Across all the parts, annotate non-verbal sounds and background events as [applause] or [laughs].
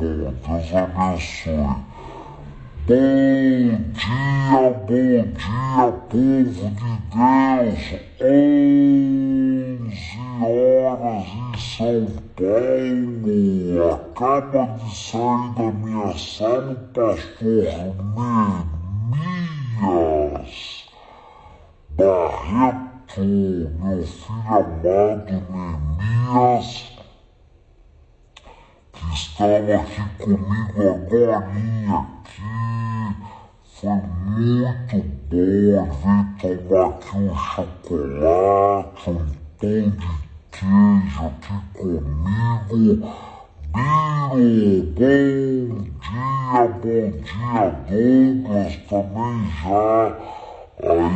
bom. Deus abençoe. Bom dia, bom dia, povo de Deus. Onze horas em São Paulo. Acaba de sair da minha sala o pastor Neemias Barreto, meu filho amado Neemias estava aqui comigo agora aqui. Foi muito bom ver tomar aqui um chocolate, um pão de queijo aqui comigo. Biro, bom dia, bom dia, Douglas, também já aí,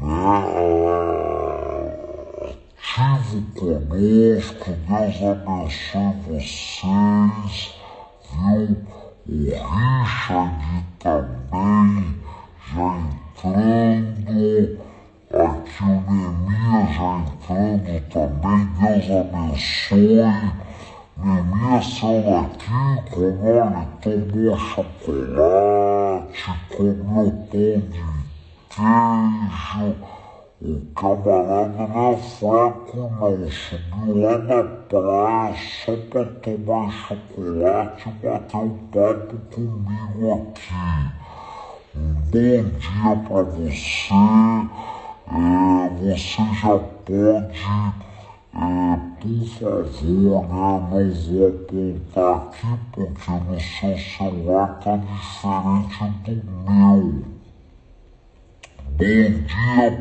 né? Ativo conosco, Deus abençoe vocês, viu? O Richard também já entrando, aqui o Neemias já entrando também, Deus abençoe. Neemias saiu daqui, comeu, ele tomou chocolate, comeu pão de queijo, o camarada não é fraco não, subiu lá na praia só pra tomar chocolate e bater um papo comigo aqui. Um bom dia pra você, é, você já pode, é, por favor, né, não vou apontar aqui porque no seu celular tá diferente do meu. Dia,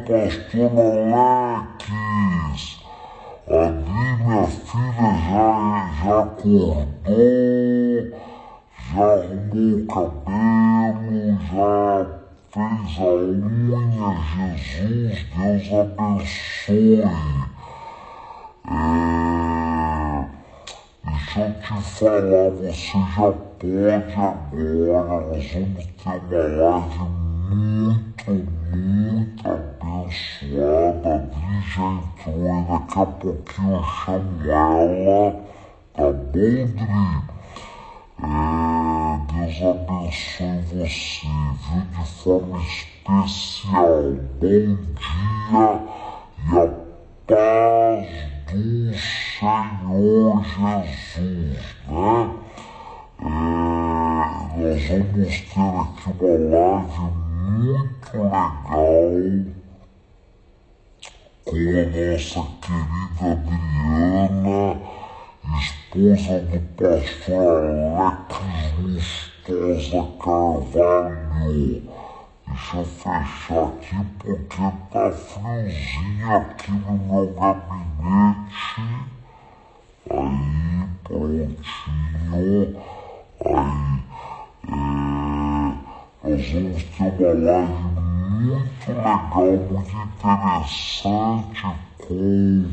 pastor Alex. Ali minha filha já, já acordou, já arrumou o cabelo, já fez a unha. Jesus, Deus abençoe. É, deixa eu te falar, você já pode agora, nós vamos ter uma live muito, muito abençoada. A já entrou e daqui a pouquinho eu chamo ela. Tá bom, Dri? É, Deus abençoe você, viu? De forma especial. Bom dia e a paz do Senhor Jesus, né? É, nós vamos ter aqui uma live muito legal com a nossa querida Adriana, esposa do pastor Alex Lustosa Carvalho. Deixa eu fechar aqui porque tá friozinho aqui no meu gabinete. Aí, prontinho. Aí, é, nós vamos ter uma live muito legal, muito interessante com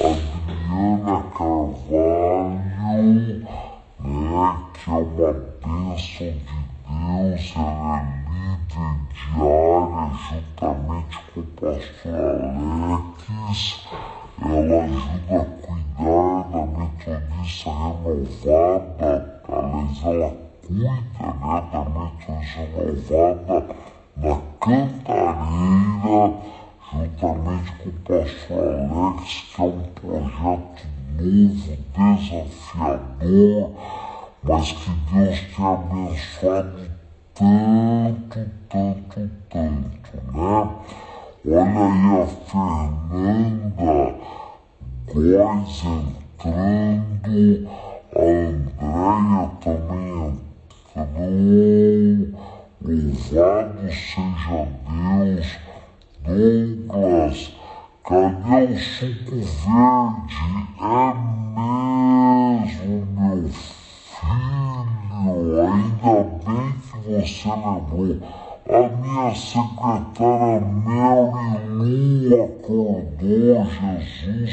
a Adriana Carvalho, né, que é uma bênção de Deus, ela é líder diária juntamente com o pastor Alex, ela ajuda a cuidar da metodista renovada, aliás, ela cuida né, da renovada na Cantareira, juntamente com o pastor Alex, que é um projeto novo, desafiador, mas que Deus tem abençoado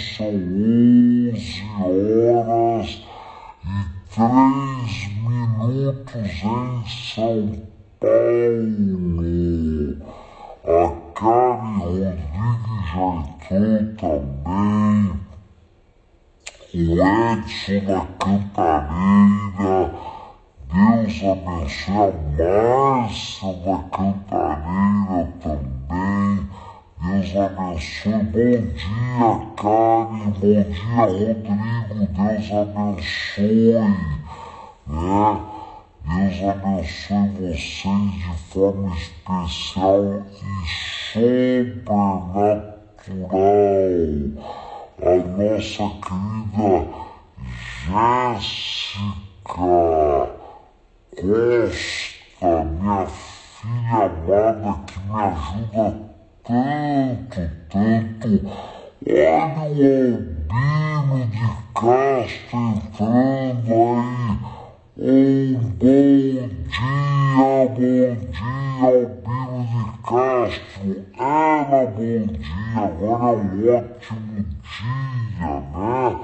são 11 horas e 3 minutos em São Paulo. A Karen Rodrigues já entrou também. o Edson da Cantareira, Deus abençoe a Márcia da Cantareira também, Deus abençoe, bom dia Karen, bom dia Rodrigo, Deus abençoe, né? Deus abençoe vocês de forma especial e sobrenatural. A nossa querida Jéssica Costa, minha filha amada que me ajuda tanto, tanto. Olha o Albino de Castro entrando aí. Um bom dia, bom dia, Albino de Castro. Ana, bom dia. Agora é um ótimo dia, né?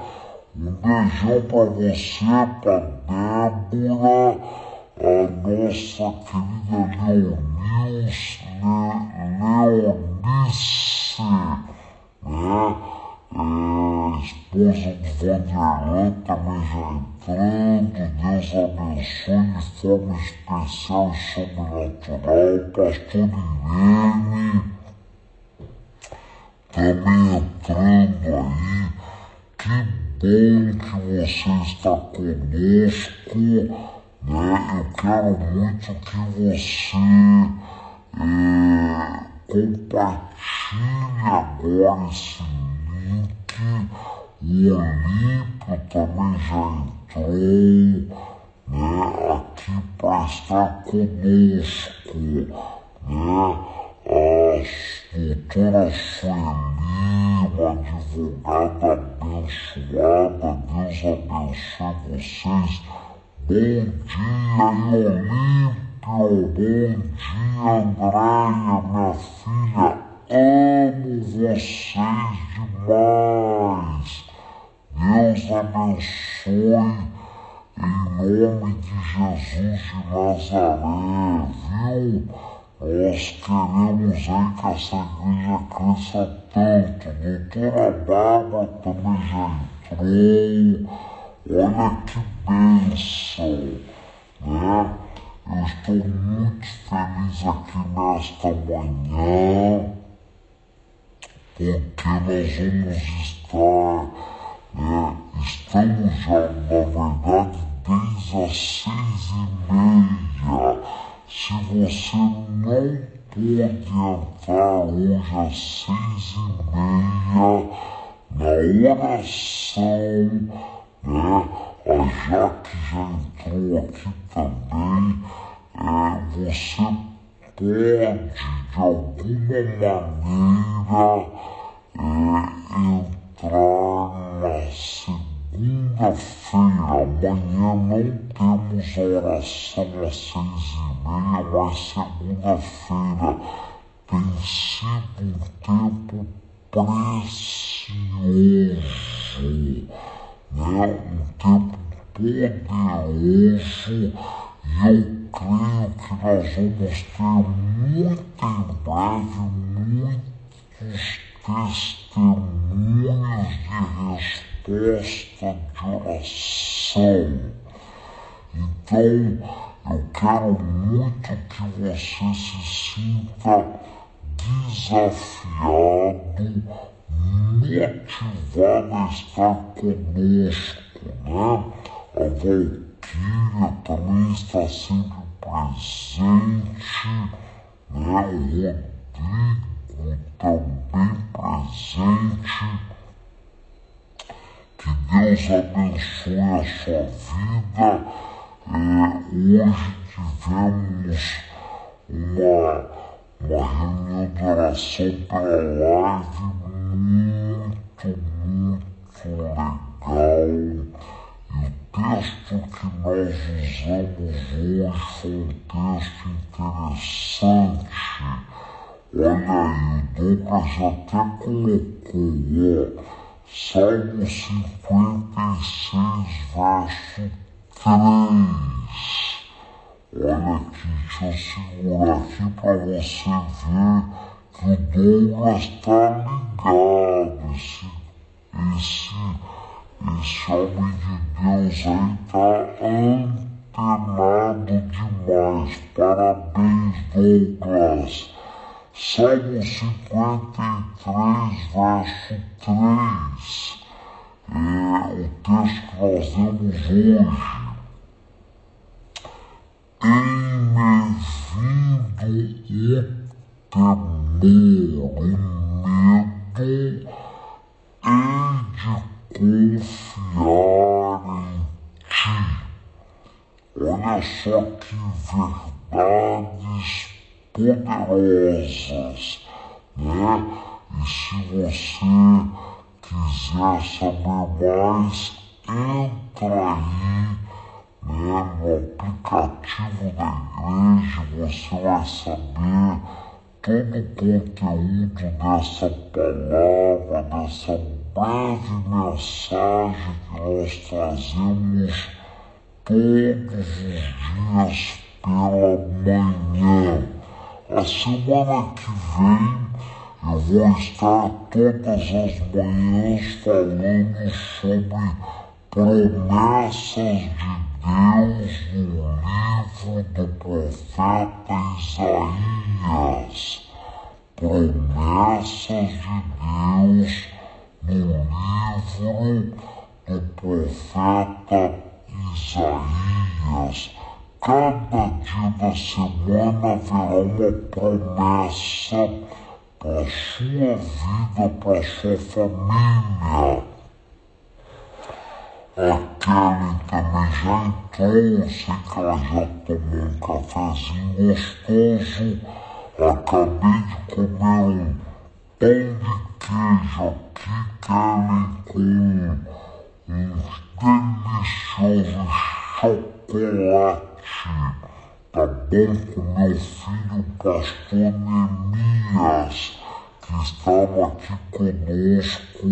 Um beijão pra você, pra Débora, a nossa querida Leonice, Le, Leonice, né? É, esposa do Vanderlan também já entrando, Deus abençoe de forma especial e sobrenatural, pastor Irene, também entrando aí, que bom que você está conosco, né? Eu quero muito que você é, compartilhe agora esse link, o Olímpio também já entrou né, aqui para estar conosco, né, a doutora Sueli, uma advogada abençoada, Deus abençoe vocês. Olímpio, bom dia, Andréia, minha filha, amo vocês demais. Deus abençoe em nome de Jesus de Nazaré, viu? Nós queremos aí que essa igreja cresça tanto. Doutora Bárbara também já entrou. Olha que bênção, né? Eu estou muito feliz aqui nesta manhã, porque nós vamos estar é, estamos já, na verdade, desde as seis e meia. Se você não pode entrar hoje às seis e meia, na oração, né? A Jaque já entrou aqui também. É, você pode, de alguma maneira, é, entrar na segunda-feira, amanhã não temos a oração às seis e meia, mas segunda-feira tem sido um tempo precioso, né? um tempo poderoso e eu creio que nós vamos ter muito em breve, muitos testemunhos de resposta de oração. Então, eu quero muito que você se sinta desafiado, motivado a estar conosco, né? A Valkyria também está sempre presente, né? O Rodrigo também presente. Que Deus abençoe a sua vida. É, hoje tivemos uma, uma reunião de oração pela live muito, muito legal. E o texto que nós usamos hoje foi um texto interessante Olha aí, o Douglas até colocou, ó, Salmo 56, verso 3. Olha aqui, deixa eu segurar aqui para você ver que o Douglas está ligado. Esse, esse esse homem de Deus aí tá antenado demais. Parabéns, Douglas. Salmo 53, verso 3. É o texto que nós lemos hoje. Em me vindo o temor, o medo, hei de confiar em ti. Olha só que verdades poderosas, né? E se você quiser saber mais, entra aí né, no aplicativo da igreja, você vai saber todo conteúdo dessa palavra, dessa breve mensagem que nós trazemos todos os dias pela manhã. A semana que vem eu vou estar todas as manhãs falando sobre promessas de Deus no livro do profeta Isaías. Promessas de Deus no livro do profeta Isaías. Cada dia da semana haverá uma promessa para a sua vida, para a sua família. Kelly também já entrou, sei que ela já tomou um cafezinho gostoso. Acabei de comer um pão de queijo aqui, Kelly, com uns deliciosos chocolate. Tá bom com meu filho, pastor que estava aqui conosco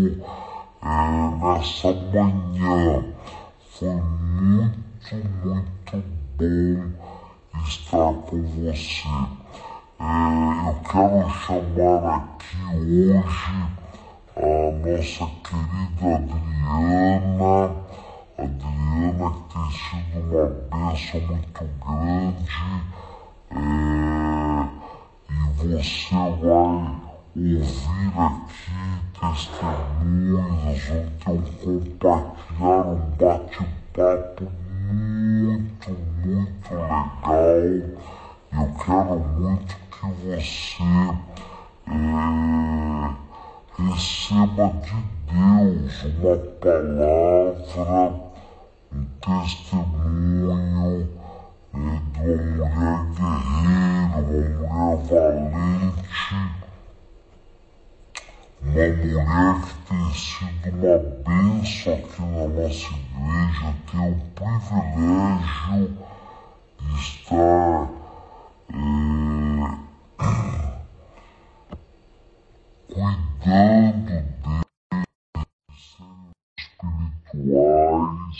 nessa manhã. Foi muito, muito bom estar com você. É, eu quero chamar aqui hoje a nossa querida Adriana. Adriana que tem sido uma bênção muito grande. É, e você vai ouvir aqui testemunhos, vão ter um compartilhar, um bate-papo muito, muito legal. Eu quero muito que você é, receba de Deus uma palavra, um testemunho é, de uma mulher guerreira, uma mulher valente uma mulher que tem sido uma bênção aqui na nossa igreja, tem o privilégio de estar é, [clears throat] cuidando deles, espirituais,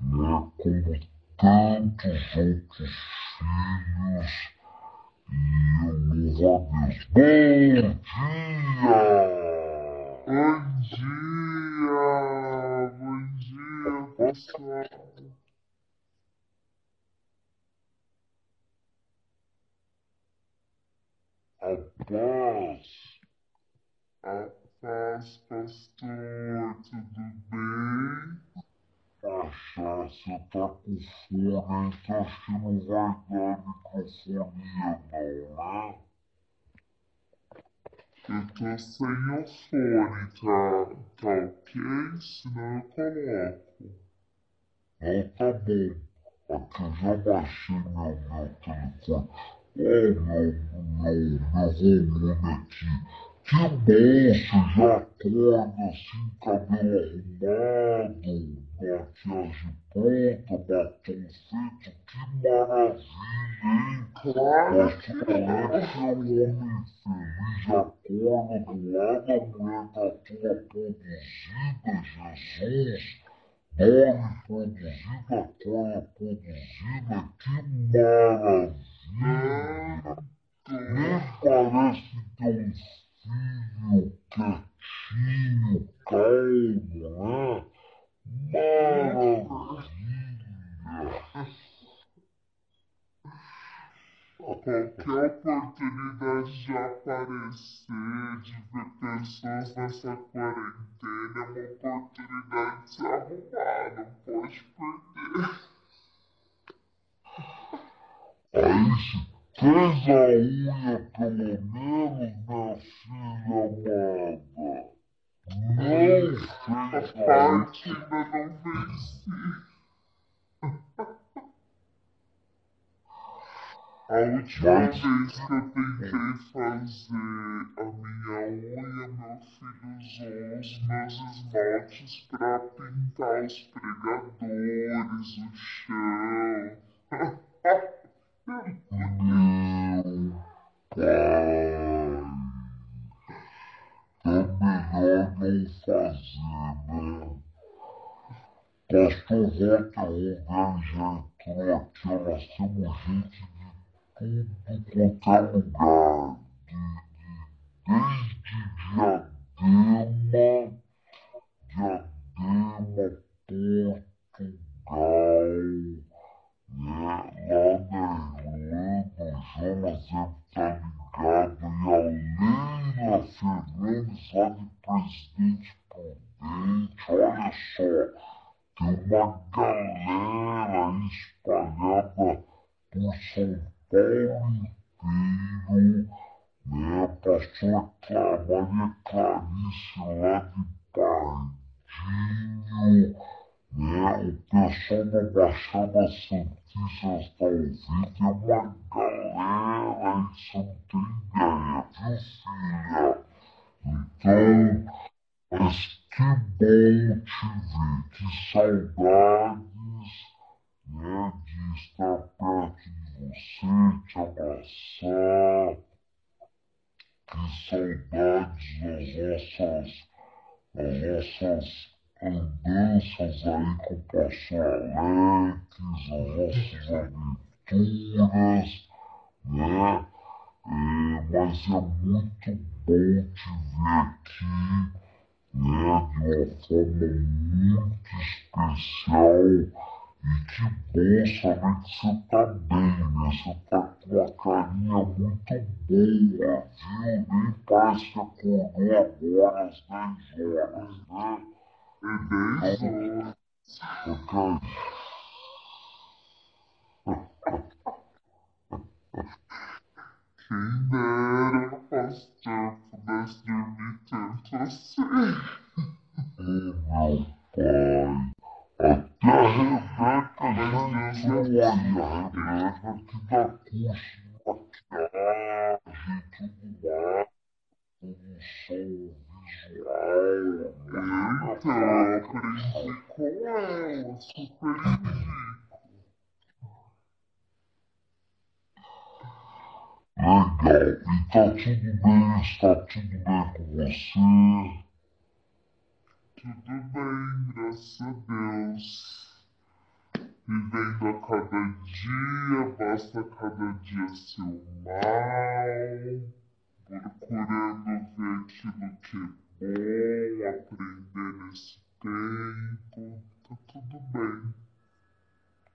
né, como tantos outros filhos e louvo a Deus. Bom dia! Eu o fone, tá, ok? Senão eu coloco. Não, tá bom. Aqui eu já baixei meu, meu telefone. Oh, meu, meu, meu hormônio aqui. Que bom, você já acorda assim, cabelo arrumado, maquiagem pronta, batom feito, que maravilha, hein? Claro Mas que parece é um homem feliz, acorda do lado da mulher tá toda produzida, Jesus. Dorme produzida, acorda produzida, que maravilha! Nem parece ter um Hum, quietinho, quietinho, calmo, né? [laughs] Maravilha! A qualquer oportunidade de aparecer, de ver pessoas nessa quarentena, é uma oportunidade de se arrumar, não pode perder. Aí se fez a unha pelo menos, minha filha amada. Não fez a parte ainda não venci. A última vez que eu tentei fazer a minha unha, meu filho usou os meus esmaltes para pintar os pregadores, o chão. [laughs] Portugal, né? lá na Irlanda, o Jonas deve estar ligado, e a Leila Fernandes lá de Presidente Prudente, olha só, tem uma galera aí espalhada por São Paulo inteiro, né? Pastor Maria Clarice lá de Pardinho, né? O pessoal da Baixada Santista está ouvindo, tem uma galera aí, você não tem ideia, viu filha? Então, mas que bom te ver, que saudades, né? De estar perto de você, te abraçar. Que saudades das nossas, das nossas andanças aí com o pastor Alex, as nossas aventuras, né? É, mas é muito bom te ver aqui, né? De uma forma muito especial e que bom saber que você tá bem, né? Você tá com uma carinha muito boa, viu? Nem parece que acordou agora às 10 horas, né? É 10 horas. Ok. Quem dera, pastor, pudesse dormir tanto assim. Oh, meu pai. Até a Rebeca já entrou aí, a Rebeca que dá curso de maquiagem e tudo mais, produção visual, Eita, aprendi com ela, super. Legal, e tá tudo bem, está tudo bem com você? Tudo bem, graças a Deus. Vivendo a cada dia, basta cada dia ser o mal. Aquilo que é bom, aprender nesse tempo. Tá tudo bem.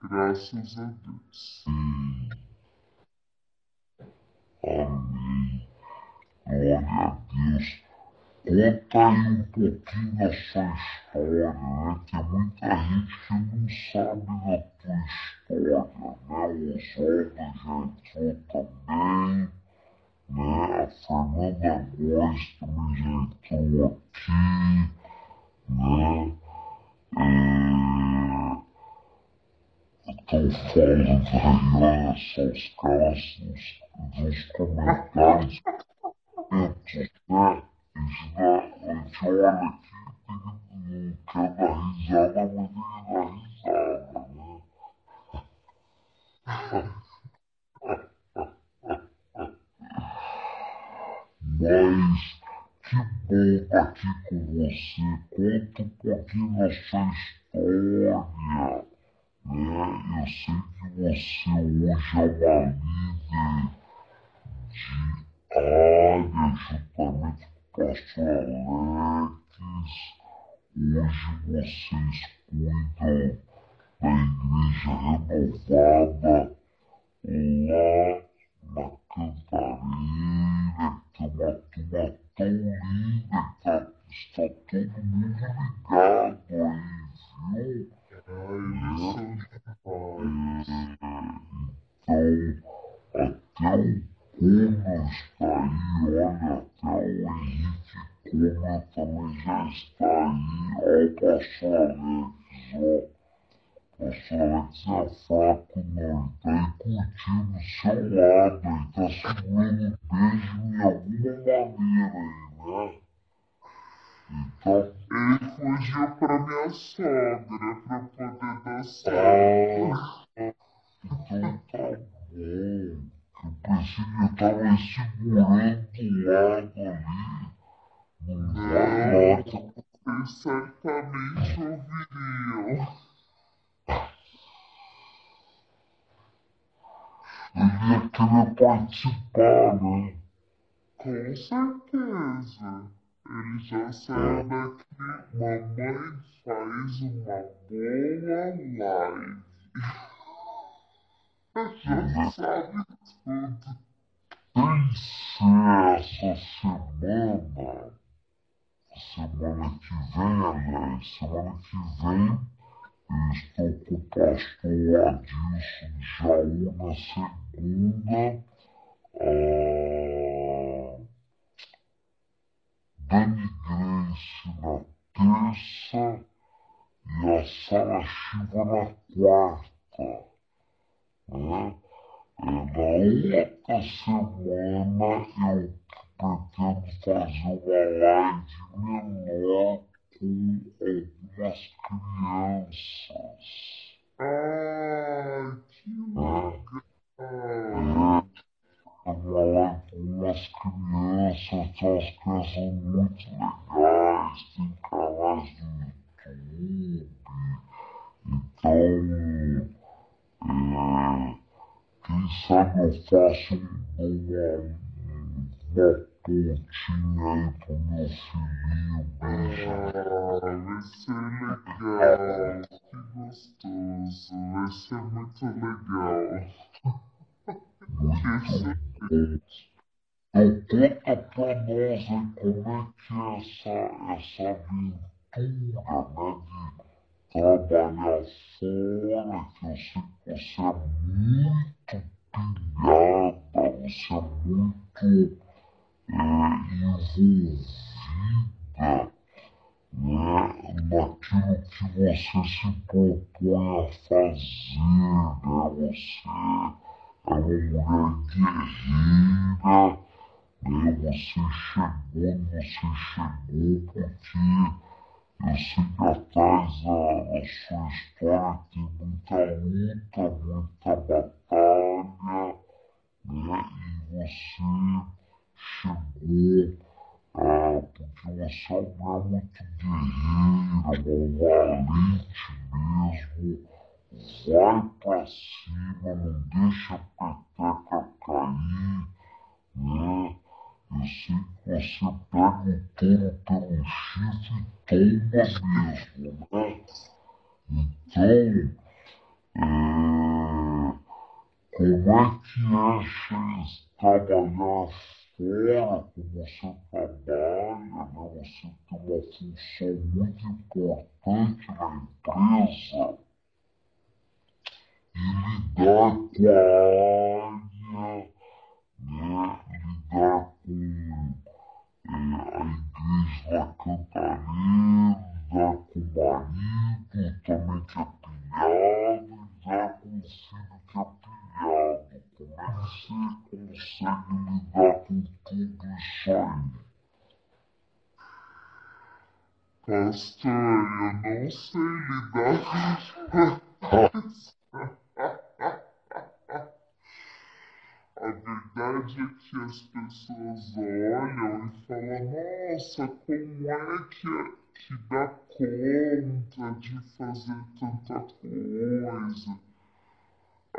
Graças a Deus. Hum. Amém. Glória a Deus. Conta aí um pouquinho da sua história, comentários, né? A gente olha aqui não quer dar risada, mas tem que dar risada, né? Mas que bom estar aqui com você. Conta um pouquinho da sua história. Né? Eu sei que você hoje é uma líder de área juntamente pastor Alex, hoje vocês cuidam da igreja renovada lá na linda, tá, está todo mundo ligado aí, viu? Ai, eles são demais. Então, até o Kuma está aí, olha, até o Henrique Kuma também já está aí, olha o pastor Ó. Pastor Alex é fraco não, tá aí curtindo o seu lado aí, tá segurando beijo em alguma maneira aí, né? Então, Ele fugiu pra minha sogra pra poder certo. ah, então tá bom. Eu pensei que eu tava segurando o lado ali. Não vai nada. Vocês certamente ouviriam. Ele ia querer participar, né? Com certeza. Ele já saiu daqui. Mamãe faz uma boa live. Já sabe tudo. Tem ser essa semana, semana que vem, aliás, semana que vem, eu estou com o pastor Adilson Jaú na segunda, a Dani Grace na terça e a Sara Shiva na quarta, né? É, na outra semana eu pretendo fazer uma live menor com algumas crianças. Ah, que legal. É, uma live com umas crianças, tem umas crianças muito legais, tem canais do YouTube. Então, é, quem sabe eu faço uma, uma pontinha pro meu filhinho beijar. Ah, vai ser legal. Que gostoso. Vai ser muito legal. Muito conta pra nós aí como é que é essa, essa aventura, né, de trabalhar fora, que eu sei que você é muito pilhada, você é muito envolvida né, naquilo que você se propõe a fazer, né? Você é uma mulher guerreira, né? Você chegou você chegou porque eu sei que atrás da, da sua história tem muita luta, muita batalha, né? E você chegou ah, porque você é uma mulher muito guerreira, uma valente mesmo. Vai pra cima, não deixa a peteca cair, né? Eu sei que você pega o touro pelo chifre e toma mesmo, né? Então, é, como é que é, Chase, trabalhar fora como você trabalha, né? Você tem uma função muito importante na empresa e lidar com a área, né? Lidar com é, a igreja da Cantareira, lidar com o marido também que é pilhado, lidar com o filho que é pilhado. Como é que você consegue aí? Pastor, eu não sei lidar com isso. [laughs] A verdade é que as pessoas olham e falam, nossa, como é que, que dá conta de fazer tanta coisa?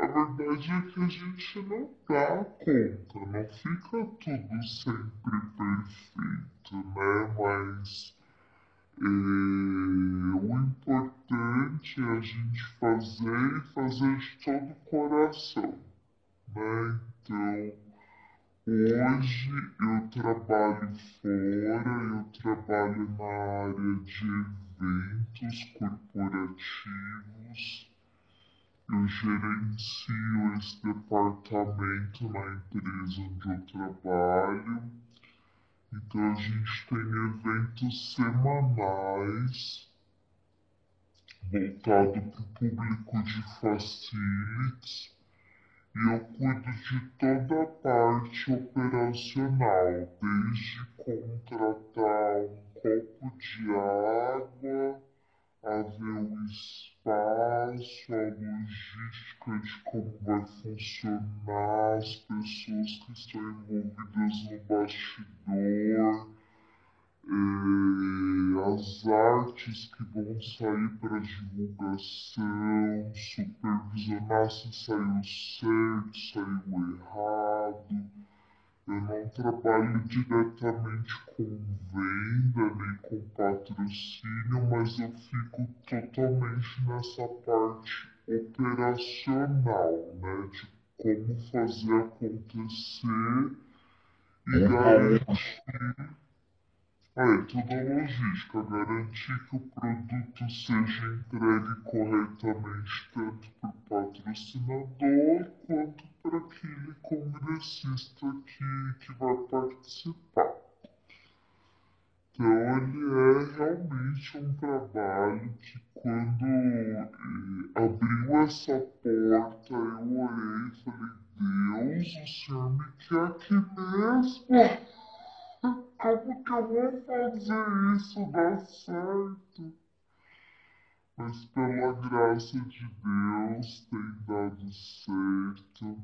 A verdade é que a gente não dá conta, não fica tudo sempre perfeito, né? Mas é, o importante é a gente fazer e fazer de todo o coração, né? Então, Hoje eu trabalho fora, eu trabalho na área de eventos corporativos, eu gerencio esse departamento na empresa onde eu trabalho. Então a gente tem eventos semanais voltado para o público de facilities e eu cuido de toda a parte operacional, desde contratar um copo de água, a ver o espaço, a logística de como vai funcionar, as pessoas que estão envolvidas no bastidor é, as artes que vão sair para divulgação, supervisionar se saiu certo, saiu errado. Eu não trabalho diretamente com venda nem com patrocínio, mas eu fico totalmente nessa parte operacional, né? De como fazer acontecer e garantir é, toda a logística, garantir que o produto seja entregue corretamente tanto para o patrocinador quanto para aquele congressista que, que vai participar. Então ele é realmente um trabalho que quando eh, abriu essa porta eu orei e falei, Deus, o Senhor me quer aqui mesmo. Como que eu vou fazer isso dar certo? Mas pela graça de Deus tem dado certo.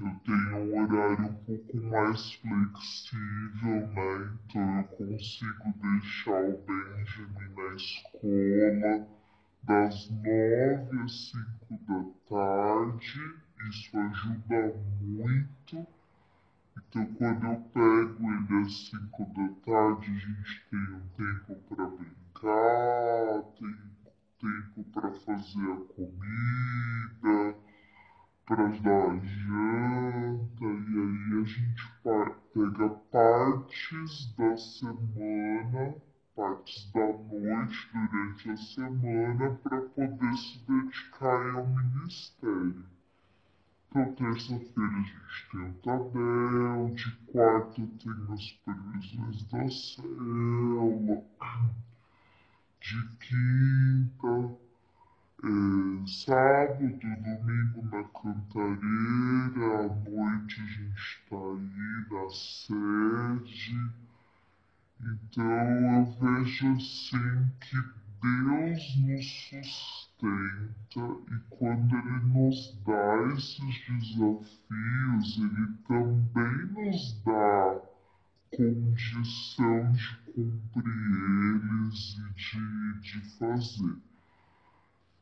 Eu tenho um horário um pouco mais flexível, né? Então eu consigo deixar o Benjamin na escola das nove às cinco da tarde. Isso ajuda muito então, quando eu pego ele às 5 da tarde, a gente tem um tempo para brincar, tem tempo para fazer a comida, para dar a janta, e aí a gente pega partes da semana, partes da noite durante a semana, para poder se dedicar ao ministério. Então, terça-feira a gente tem o Tadel, de quarta tem as previsões da célula, de quinta, é, sábado, domingo na cantareira, à noite a gente está aí na sede. Então eu vejo assim que Deus nos sustenta e quando Ele nos dá esses desafios, Ele também nos dá condição de cumprir eles e de, de fazer.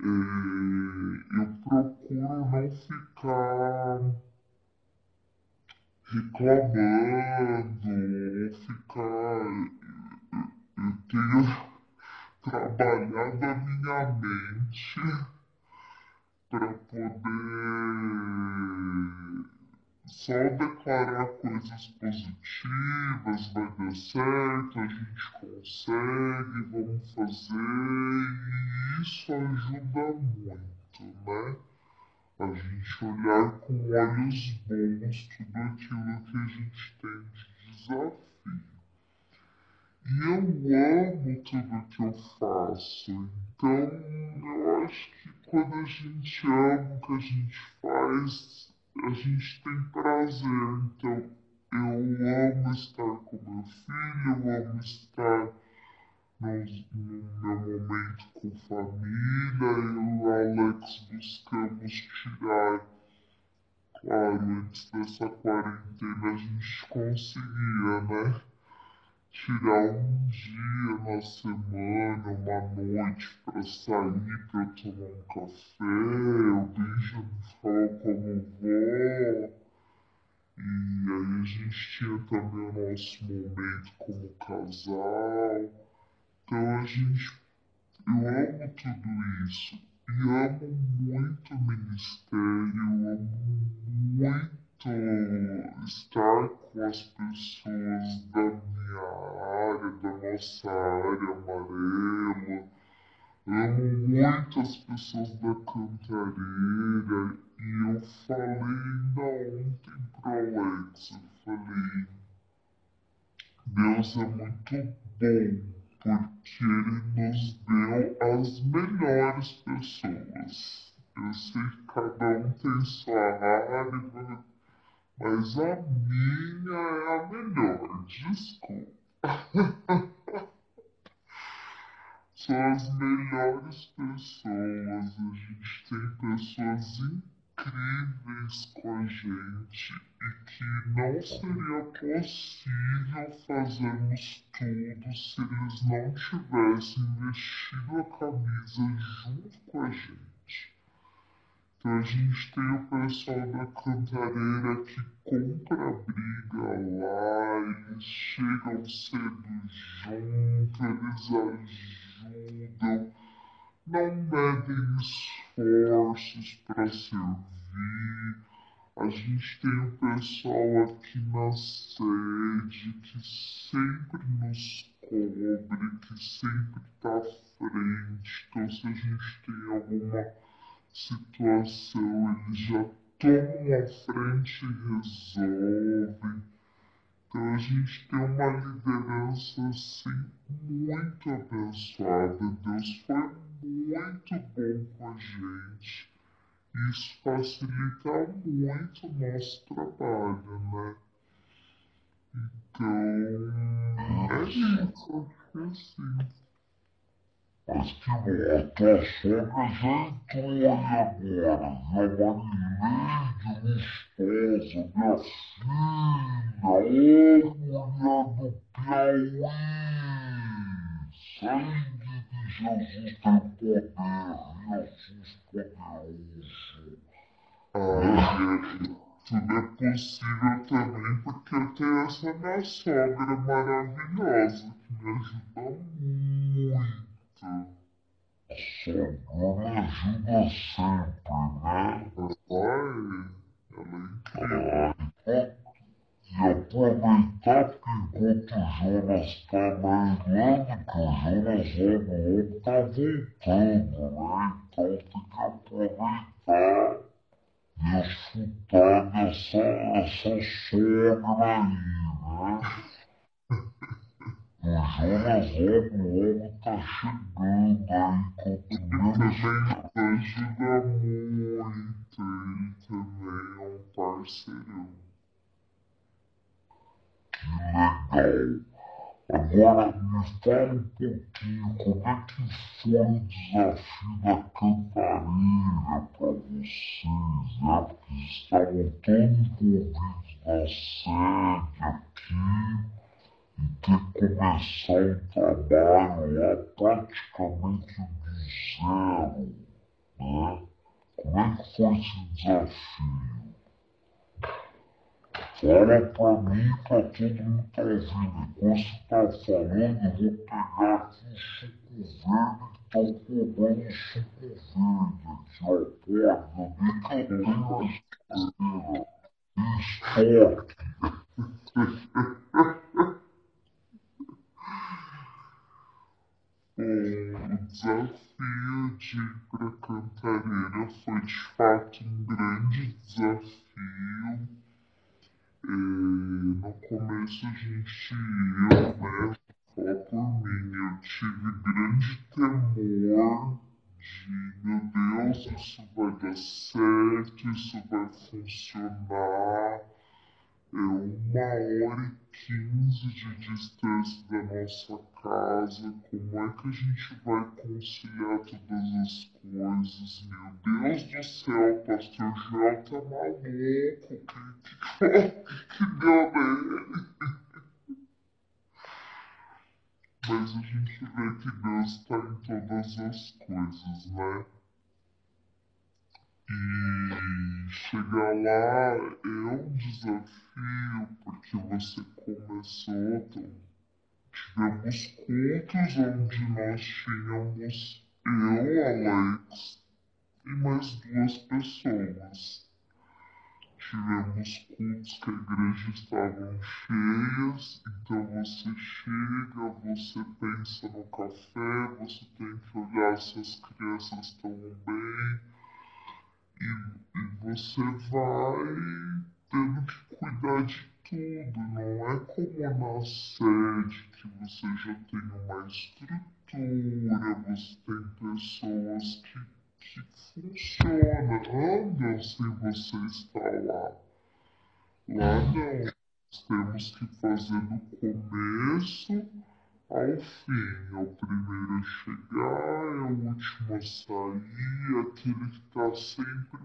É, eu procuro não ficar reclamando ou ficar. Eu tenho trabalhar da minha mente para poder só declarar coisas positivas, vai dar certo, a gente consegue, vamos fazer, e isso ajuda muito, né? A gente olhar com olhos bons tudo aquilo que a gente tem de desafio. E eu amo tudo que eu faço. Então, eu acho que quando a gente ama o que a gente faz, a gente tem prazer. Então, eu amo estar com meu filho, eu amo estar no, no meu momento com família. Eu e o Alex buscamos tirar. Claro, antes dessa quarentena a gente conseguia, né? tirar um dia na semana, uma noite para sair, para tomar um café, falou como vó. E aí a gente tinha também o nosso momento como casal. Então a gente. Eu amo tudo isso. E amo muito o ministério, amo muito estar com as pessoas da minha área, da nossa área amarela. Amo muito as pessoas da cantareira e eu falei ainda ontem pro Alex, eu falei, Deus é muito bom porque ele nos deu as melhores pessoas. Eu sei que cada um tem sua área, mas a minha é a melhor, desculpa. [laughs] São as melhores pessoas, a gente tem pessoas incríveis com a gente e que não seria possível fazermos tudo se eles não tivessem vestido a camisa junto com a gente. Então a gente tem o pessoal da cantareira que compra briga lá, eles chegam cedo junto, eles ajudam, não medem esforços para servir. A gente tem o pessoal aqui na sede que sempre nos cobre, que sempre está à frente. Então se a gente tem alguma situação, eles já tomam a frente e resolvem. Então a gente tem uma liderança assim muito abençoada. Deus foi muito bom com a gente. Isso facilita muito o nosso trabalho, né? Então, é isso, acho que é assim. Mas que bom, a tua sogra já entrou aí agora, viu? A Marileide gostosa, minha filha, ô mulher do Piauí, sangue de Jesus tem poder, Jesus poderoso. Ah, tudo é possível também porque eu tenho essa minha sogra maravilhosa que me ajuda muito. Sobrou ajuda sempre, né? Ai, ela é incrível. E aproveitar que enquanto o Jonas está na Irlanda, que o Jonas logo logo tá voltando, né? Então tem que aproveitar e desfrutar dessa, essa sogra aí, né? Jonas logo logo tá chegando aí com o Também ajuda muito, ele também é um parceirão. Que legal. Agora me fala um pouquinho como é que foi o desafio da cantareira para vocês, né? Porque estavam todos envolvidos na sede aqui que começar um trabalho lá praticamente do zero, né? Como é que foi esse desafio? Fala pra mim, pra todo mundo tá ouvindo. Enquanto você tá falando, eu vou pegar aqui o suco verde que tá cobrando suco verde aqui, ó. Que eu tenho a. Estoque. [laughs] O desafio de ir para Cantareira foi de fato um grande desafio. É, no começo a gente, eu, né, falar por mim, eu tive grande temor de, meu Deus, isso vai dar certo, isso vai funcionar. É uma hora e quinze de distância da nossa casa. Como é que a gente vai conciliar todas as coisas? Meu Deus do céu, pastor Joel tá maluco. Que, que, que deu? Mas a gente vê que Deus está em todas as coisas, né? E chegar lá é um desafio, porque você começou, tivemos cultos onde nós tínhamos eu, Alex e mais duas pessoas. tivemos cultos que a igreja estavam cheias, então você chega, você pensa no café, você tem que olhar se as crianças estão bem, e, e você vai tendo que cuidar de tudo, não é como na sede que você já tem uma estrutura, você tem pessoas que, que funcionam, andam sem você estar lá. Lá não, nós temos que fazer do começo ao fim. É o primeiro a chegar, é o último a sair, aquele que está sempre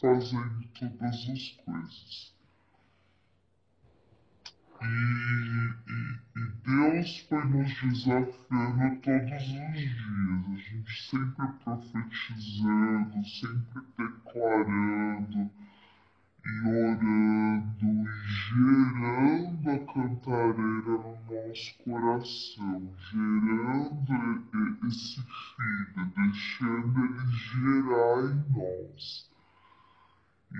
fazendo todas as coisas. E, e, e, Deus foi nos desafiando todos os dias, a gente sempre profetizando, sempre declarando e orando e gerando a cantareira no nosso coração, gerando esse filho, deixando ele gerar em nós. E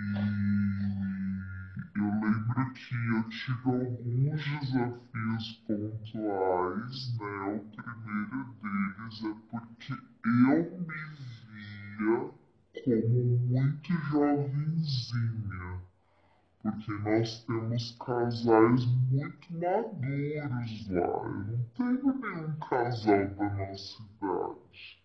eu lembro que eu tive alguns desafios pontuais, né? O primeiro deles é porque eu me via como muito jovenzinha. Porque nós temos casais muito maduros lá. Eu não tenho nenhum casal da nossa idade.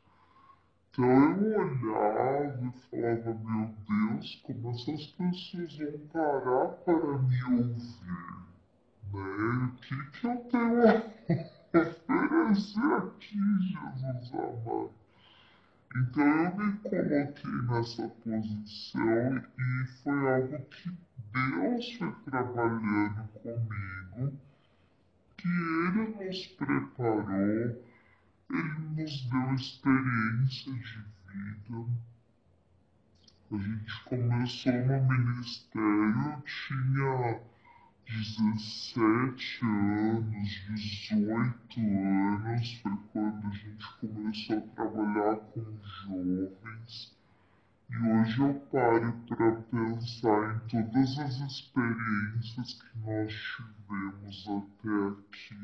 Então eu olhava e falava, meu Deus, como essas pessoas vão parar para me ouvir? Né? O que, que eu tenho a [laughs] oferecer aqui, Jesus amado? Então eu me coloquei nessa posição e foi algo que Deus foi trabalhando comigo, que Ele nos preparou ele nos deu experiência de vida. A gente começou no ministério, tinha 17 anos, 18 anos, foi quando a gente começou a trabalhar com jovens. E hoje eu paro para pensar em todas as experiências que nós tivemos até aqui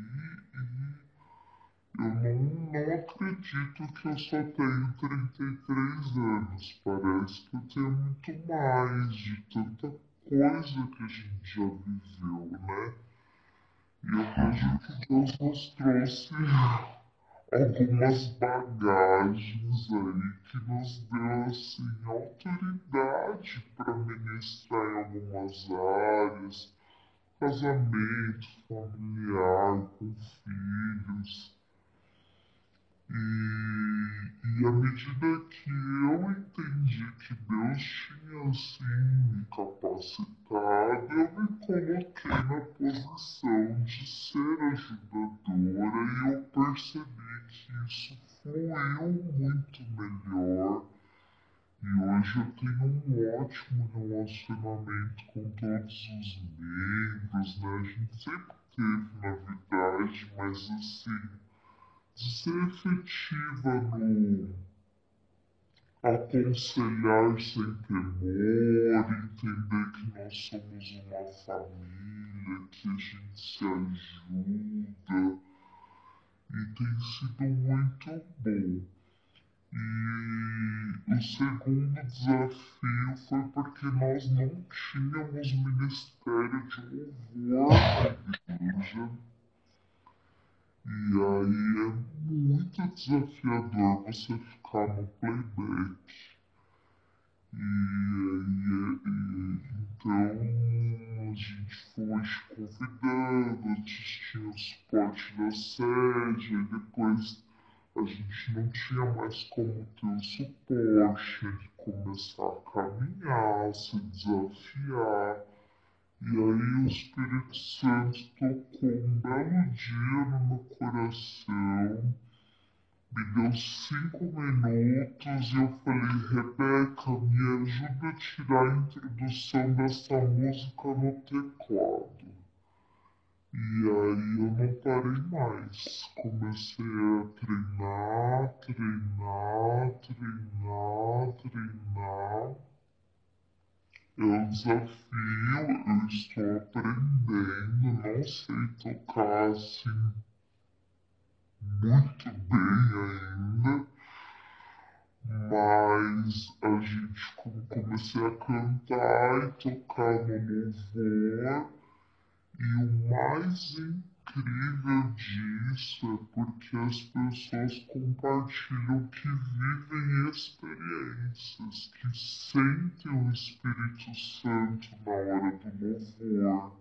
e eu não, não acredito que eu só tenho 33 anos. Parece que eu tenho muito mais de tanta coisa que a gente já viveu, né? E eu vejo que Deus nos trouxe algumas bagagens aí que nos deu assim autoridade para ministrar em algumas áreas, casamento familiar, com filhos. E, e à medida que eu entendi que Deus tinha assim me capacitado, eu me coloquei na posição de ser ajudadora e eu percebi que isso fluiu muito melhor. E hoje eu tenho um ótimo relacionamento com todos os membros, né? A gente sempre teve, na verdade, mas assim de ser efetiva no aconselhar sem temor, entender que nós somos uma família, que a gente se ajuda. E tem sido muito bom. E o segundo desafio foi porque nós não tínhamos ministério de louvor na igreja. E aí muito desafiador você ficar no playback. E aí, e, então a gente foi convidando, a gente tinha o suporte da sede, e depois a gente não tinha mais como ter o suporte, de começar a caminhar, se desafiar. E aí o Espírito Santo tocou um belo dia no meu coração, me deu cinco minutos e eu falei, Rebeca, me ajuda a tirar a introdução dessa música no teclado. E aí eu não parei mais. Comecei a treinar, treinar, treinar, treinar. É um desafio, eu estou aprendendo, não sei tocar assim muito bem ainda, mas a gente comecei a cantar e tocar no louvor e o mais incrível disso é porque as pessoas compartilham que vivem experiências, que sentem o Espírito Santo na hora do louvor.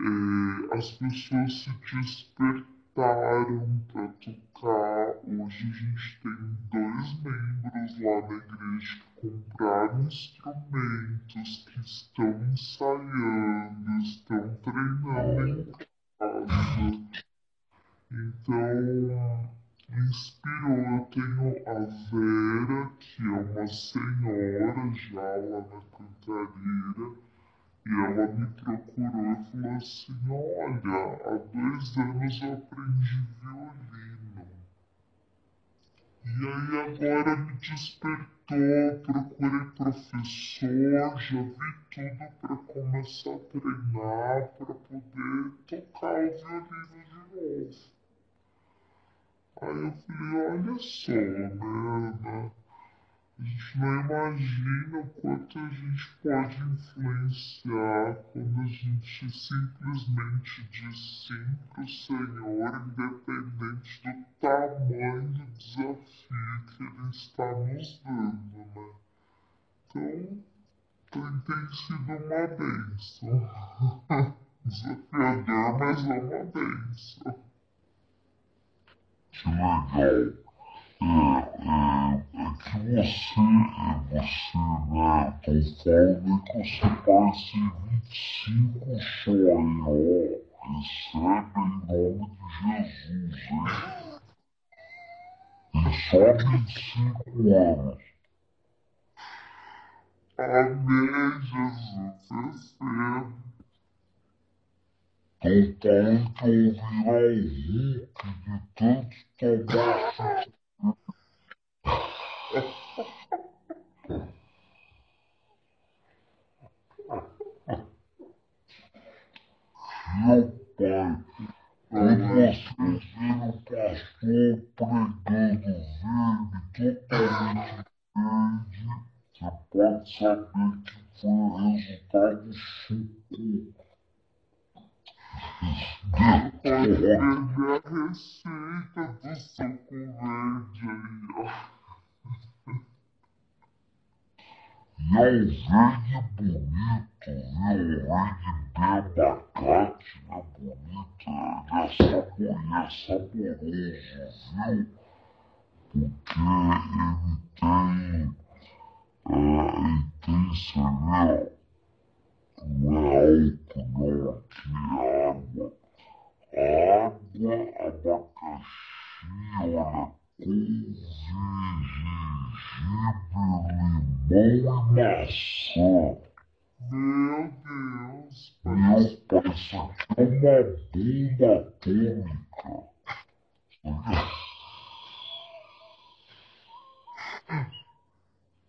É, as pessoas se despertaram para tocar. Hoje a gente tem dois membros lá na igreja que compraram instrumentos, que estão ensaiando, estão treinando em então, me inspirou. Eu tenho a Vera, que é uma senhora já lá na cantareira, e ela me procurou e falou assim: Olha, há dois anos eu aprendi violino. E aí agora me despertou, procurei professor, já vi tudo para começar a treinar, para poder tocar o violino de novo. Aí eu falei, olha só, né, né? A gente não imagina o quanto a gente pode influenciar quando a gente simplesmente diz sim para o Senhor, independente do tamanho do desafio que Ele está nos dando, né? Então, tem, tem sido uma bênção. [laughs] Desafiador, mas é uma bênção. Que legal que você, é você, né, estão falando que você parece 25 só aí, ó. Recebe em nome de Jesus, hein? E só 25 anos. Amém, Jesus, recebo. Então, falando que eu virar o Hulk de tanto tomar meu pai, quando vocês viram o pastor pregando verde, totalmente verde, você pode saber que foi o resultado do suco. Pode ver a receita do suco verde aí, ó. E é um verde bonito, viu? Um verde bem abacate, né? Bonito. Ele é, sabor, ele é saboroso, viu? Porque ele tem. É, ele tem, você vê, não é álcool, não, aqui é água. Água, abacaxi, olha, couve, limão e maçã. Meu Deus! Meu pai, isso aqui é uma bomba atômica.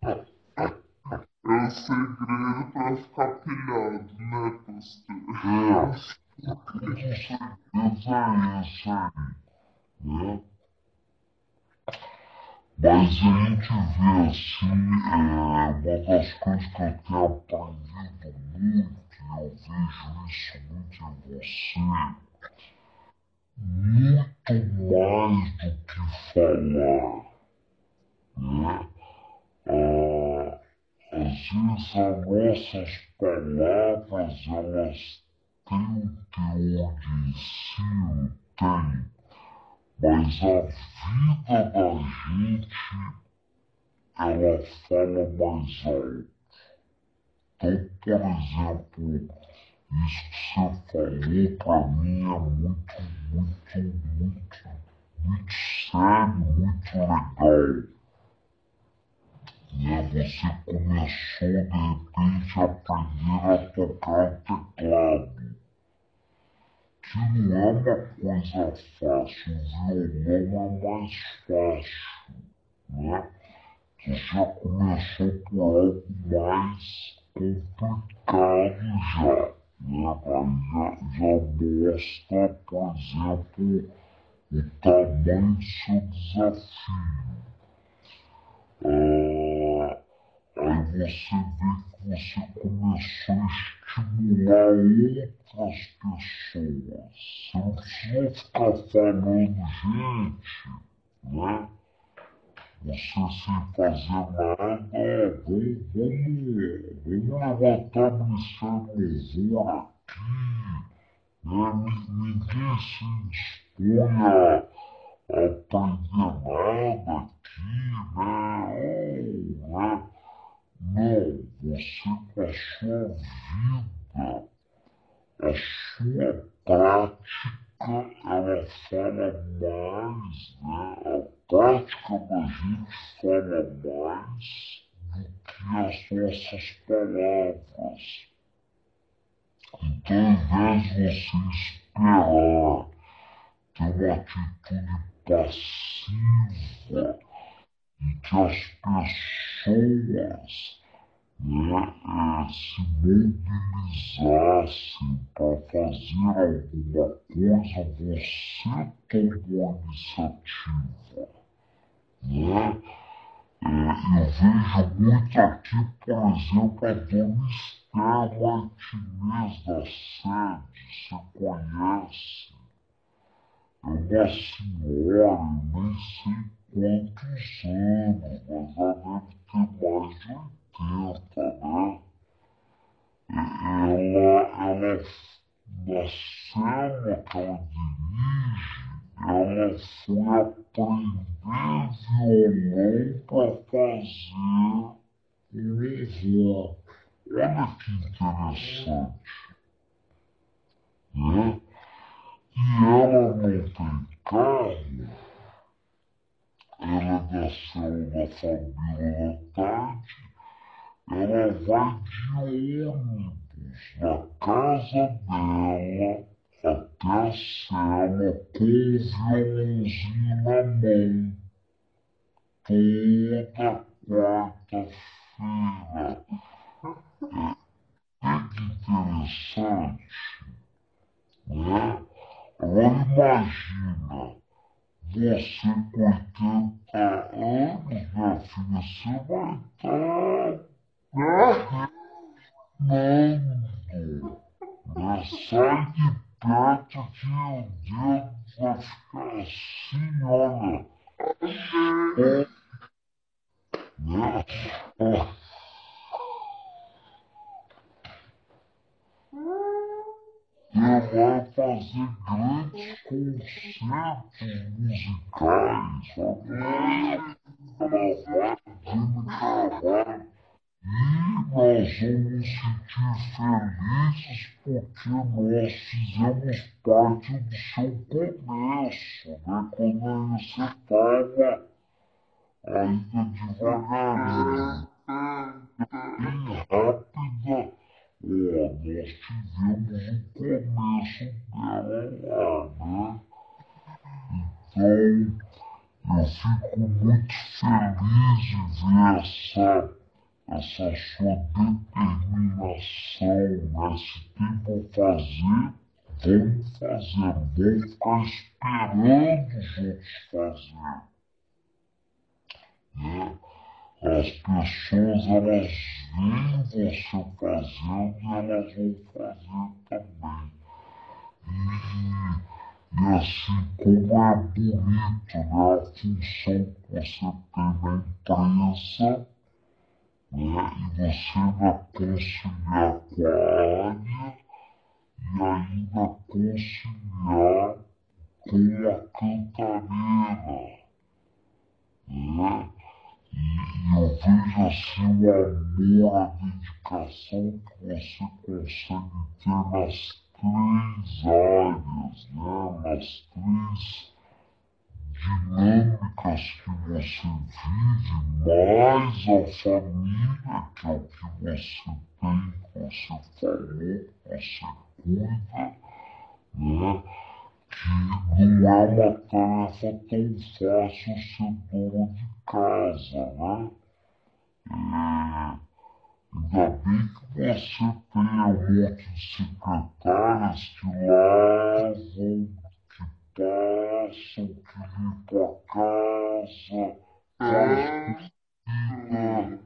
É o segredo para ficar pilhado, né, pastor? É, [laughs] com certeza é esse aí, né? Mas a gente vê assim, é, uma das coisas que eu tenho aprendido muito, e eu vejo isso muito em você, muito mais do que falar, né? Ah, às vezes as nossas palavras, elas têm um teor de ensino, tem mas a vida da gente, ela fala mais alto. Então, por exemplo, isso que você falou para mim é muito, muito, muito, muito sério, muito legal. Né? Você começou de repente a aprender a tocar o teclado que não é uma coisa fácil, violão é mais fácil, né? Você já começou por algo mais complicado já. Né? Aí já, já mostra, por exemplo, o tamanho do seu desafio. Ah, você vê que você começou a estimular outras pessoas. Você não precisa ficar falando, gente, né? Você sem fazer nada, vamos, vamos, levantar Ministério Louvor aqui, né? Ninguém se dispõe a aprender nada aqui, né? Oh, né? Não, você com a vida, a sua prática, ela fala mais, né? A prática da gente fala mais do que as nossas palavras. Então, ao invés de você esperar ter uma atitude passiva e que as pessoas né, é, se mobilizassem para fazer alguma coisa, você tomou a iniciativa. Né? É, eu vejo muito aqui, por exemplo, a dona Esther Martinez da sede, você conhece? É uma senhora, eu nem sei quantos anos, mas ela deve ter mais de 80, né? Ela, ela, na cena que ela dirige, ela foi aprender violão para fazer um rock. Olha que interessante. Né? E ela não tem carro ela célula da família da tarde, ela vai de ônibus na casa dela até a cela com o violãozinho na mão. Toda quarta-feira. É, é que interessante, né? Agora imagina você com 80 anos, minha filha, você vai estar reinando. Né? Sai de perto que o dedo vai ficar assim, olha. Né? Ela vai fazer grandes concertos musicais, sabe? Vai dando trabalho. E nós vamos sentir felizes porque nós fizemos parte do seu começo, né? Quando você estava ainda devagarinho, bem rápida. Ó, nós tivemos o começo dela lá, né? Então, eu fico muito feliz de ver essa, essa sua determinação, né? Se tem para fazer, vamos fazer, vamos ficar esperando os outros fazer. Né? As pessoas elas veem você fazendo e elas vão fazer também. E, e assim como é bonito né, a função que você tem na empresa, né, e você ainda conciliar com a área e ainda conciliar com a cantareira. Né? E eu vejo assim o amor, a dedicação que você consegue ter nas três áreas, né? nas três dinâmicas que você vive, mais a família, que é o que você tem, que você falou, que você cuida, né? Que não é uma tarefa tão fácil ser dona de casa, né? É, Ainda bem que você tem um monte de secretárias que lavam, que passam, que limpam a casa, faz comida, né?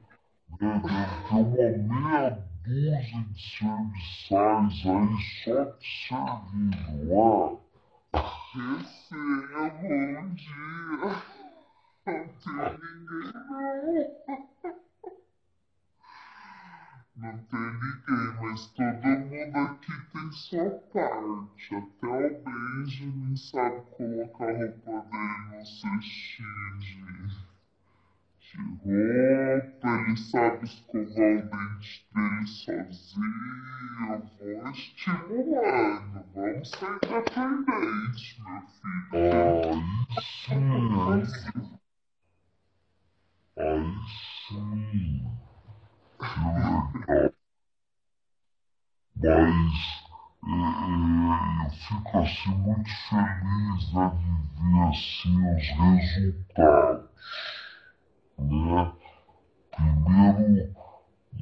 Deve ter uma meia dúzia de serviçais aí só te servindo, não é? Receba, bom dia. Não tem ninguém não. Não tem ninguém, mas todo mundo aqui tem sua parte. Até o Benjamin sabe colocar a roupa dele no cestinho roupa, ele sabe escovar o dente dele sozinho. Eu vou estimulando, vamos ser independentes, meu filho. Aí sim. Aí sim. Mas é, eu fico assim muito feliz né, de ver assim os resultados. Né? Primeiro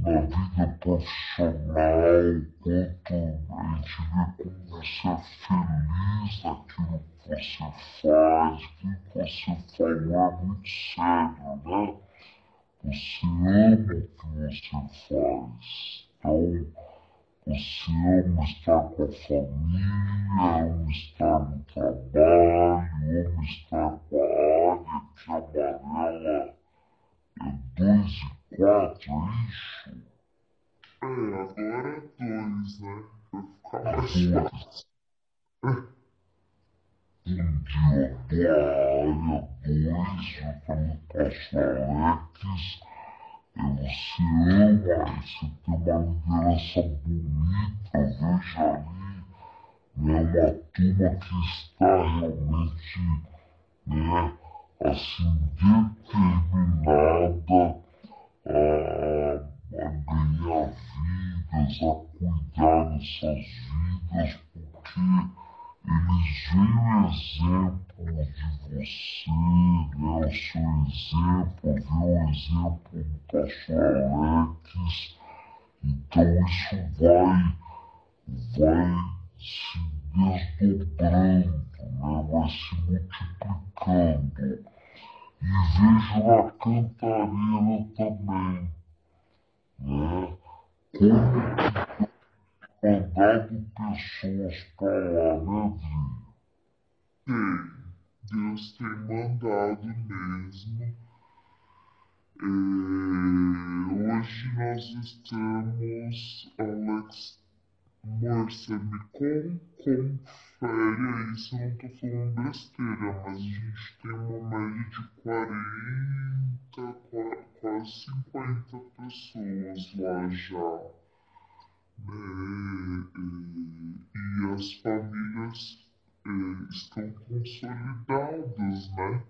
na vida profissional, quanto a gente vê como você é feliz naquilo que você faz, aquilo que você falou é muito sério, né? Você ama o que você faz. Então, você ama estar com a família, ama estar no trabalho, ama estar com a área que é amarela é dois e quatro, é isso? É, agora é dois, né? Vai ficar mais fácil [laughs] um dia da área 2, eu passo Alex. E você ama, você tem uma liderança bonita, veja ali, né, uma turma que está realmente, né, assim, determinada a, a ganhar vidas, a cuidar dessas vidas, porque eles veem o exemplo de você, né, o seu exemplo, vê o exemplo do pastor Alex, então isso vai, vai se desdobrando, né, vai se multiplicando. E vejo na Cantareira também, né, como mandado pessoas para lá, né, Tem. Deus tem mandado mesmo. É, hoje nós estamos, Alex, Márcia, me com, confere aí se eu não tô falando besteira, mas a gente tem uma média de 40, quase 50 pessoas lá já né, e as famílias é, estão consolidadas, né?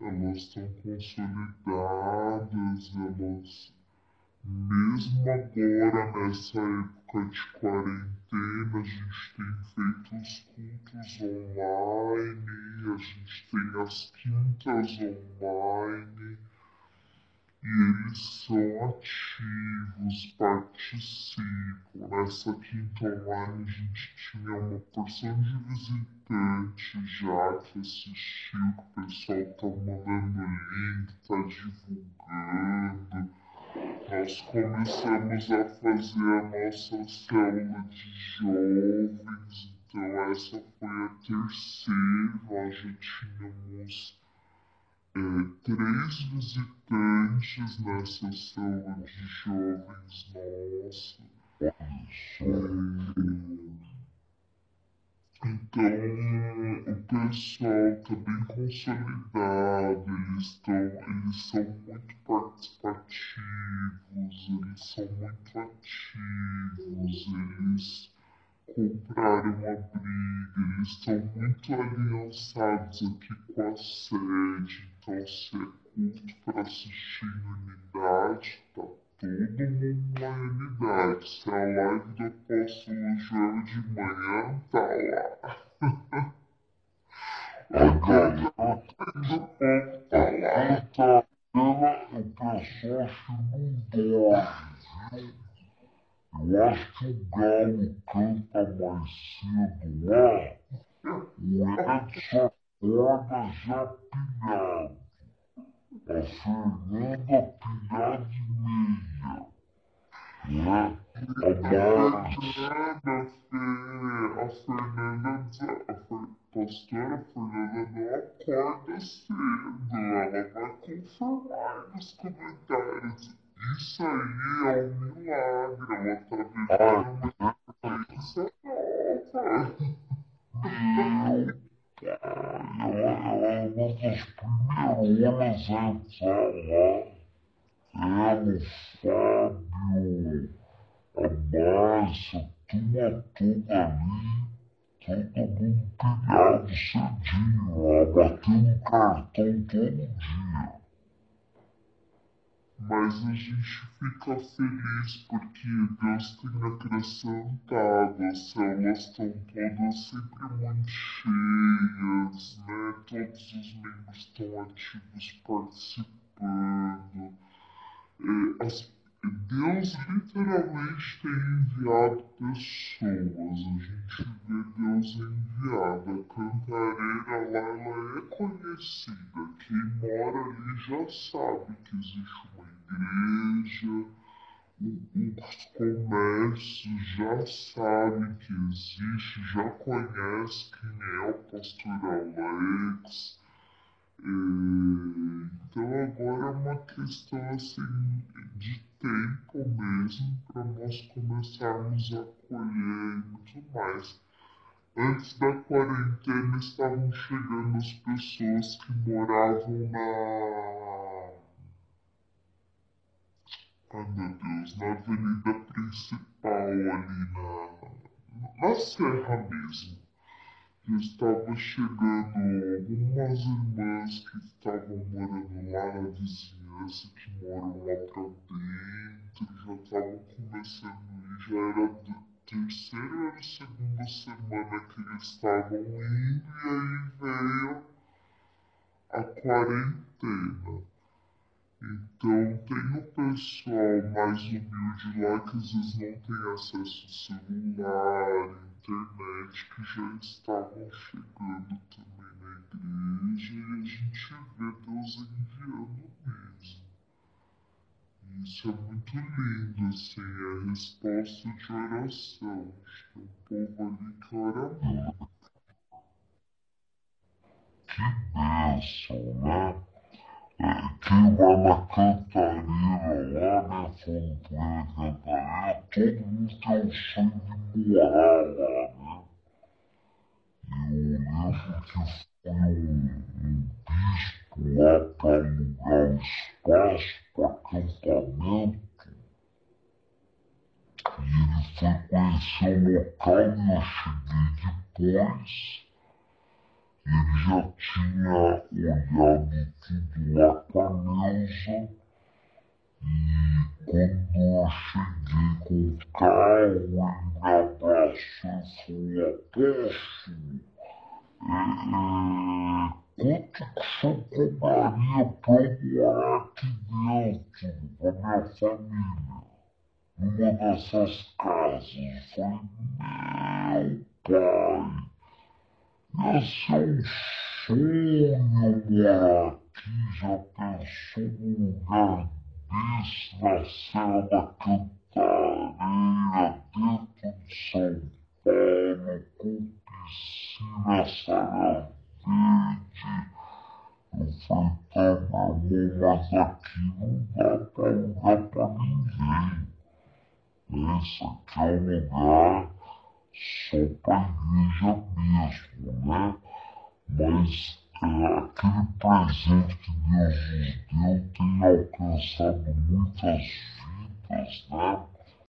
Elas estão consolidadas, elas, mesmo agora, nessa época de quarentena, a gente tem feito os cultos online, a gente tem as quintas online e eles são ativos, participam. Nessa quinta online a gente tinha uma porção de visitantes já que assistiu, que o pessoal tá mandando link, tá divulgando. Nós começamos a fazer a nossa célula de jovens, então essa foi a terceira, nós já tínhamos é, três visitantes nessa sala de jovens nossa. Então, o pessoal está bem consolidado, eles, estão, eles são muito participativos, eles são muito ativos, eles compraram uma briga, eles estão muito aliançados aqui com a sede, então se é culto para assistir em unidade, tá mundo na unidade. Se a live do apóstolo Joel de manhã, tá lá. A galera ainda tá lá. Tá, ela, o pessoal que não dorme, viu? Eu acho que o galo canta mais cedo lá, o Edson acorda já pilhado, a Fernanda pilhada e meia, né? A Márcia... A Fernanda, a pastora Fernanda não acorda cedo, ela vai confirmar nos comentários. Isso aí é um milagre, ela tá vivendo uma experiência nova. [laughs] Meu ela uma das primeironas a entrar lá. Ela, o Fábio, a Márcia, turma toda ali todo mundo pilhado cedinho, lá, batendo cartão todo dia. Mas a gente fica feliz porque Deus tem acrescentado, as células estão todas sempre muito cheias, né? Todos os membros estão ativos participando. É, as Deus literalmente tem enviado pessoas. A gente vê Deus enviado. A cantareira lá ela é conhecida. Quem mora ali já sabe que existe uma igreja. Os comércios já sabem que existe, já conhece quem é o pastor Alex. É, então agora é uma questão assim de tempo mesmo para nós começarmos a colher e muito mais. Antes da quarentena estavam chegando as pessoas que moravam na. Ai meu Deus, na avenida principal ali na. na Serra mesmo. E estava chegando algumas irmãs que estavam morando lá na vizinhança, que moram lá pra dentro, já estavam começando já era terceira ou segunda semana que eles estavam indo e aí veio a quarentena. Então tem o pessoal mais humilde lá que às vezes não tem acesso ao celular, internet, que já estavam chegando também na igreja e a gente vê Deus enviando mesmo. Isso é muito lindo, assim, é a resposta de oração. Acho é um povo ali que ora muito. Que bênção, né? Quem vai na cantareira lá, né, Fontoeira Cantareira, todo mundo tem o sonho de morar lá, né? Eu lembro que foi um, um bispo lá para alugar o espaço para acampamento. E ele foi conhecer o local e eu cheguei depois ele já tinha olhado tudo lá com a Neuza e quando eu cheguei com o carro, ele me abraçou e falou, apóstolo, é, quanto que senhor cobraria para eu morar aqui dentro, com minha família, numa dessas casas? Eu falei, meu pai, esse é um sonho morar já pensou num lugar desse na Serra Cantareira, dentro de São Paulo, com piscina, Serra Verde. Eu falei, tá, meu mas aqui não dá pra alugar pra ninguém. Esse aqui é um lugar só para a igreja mesmo, né? Mas é, aquele presente que Deus nos deu tem alcançado muitas vidas, né?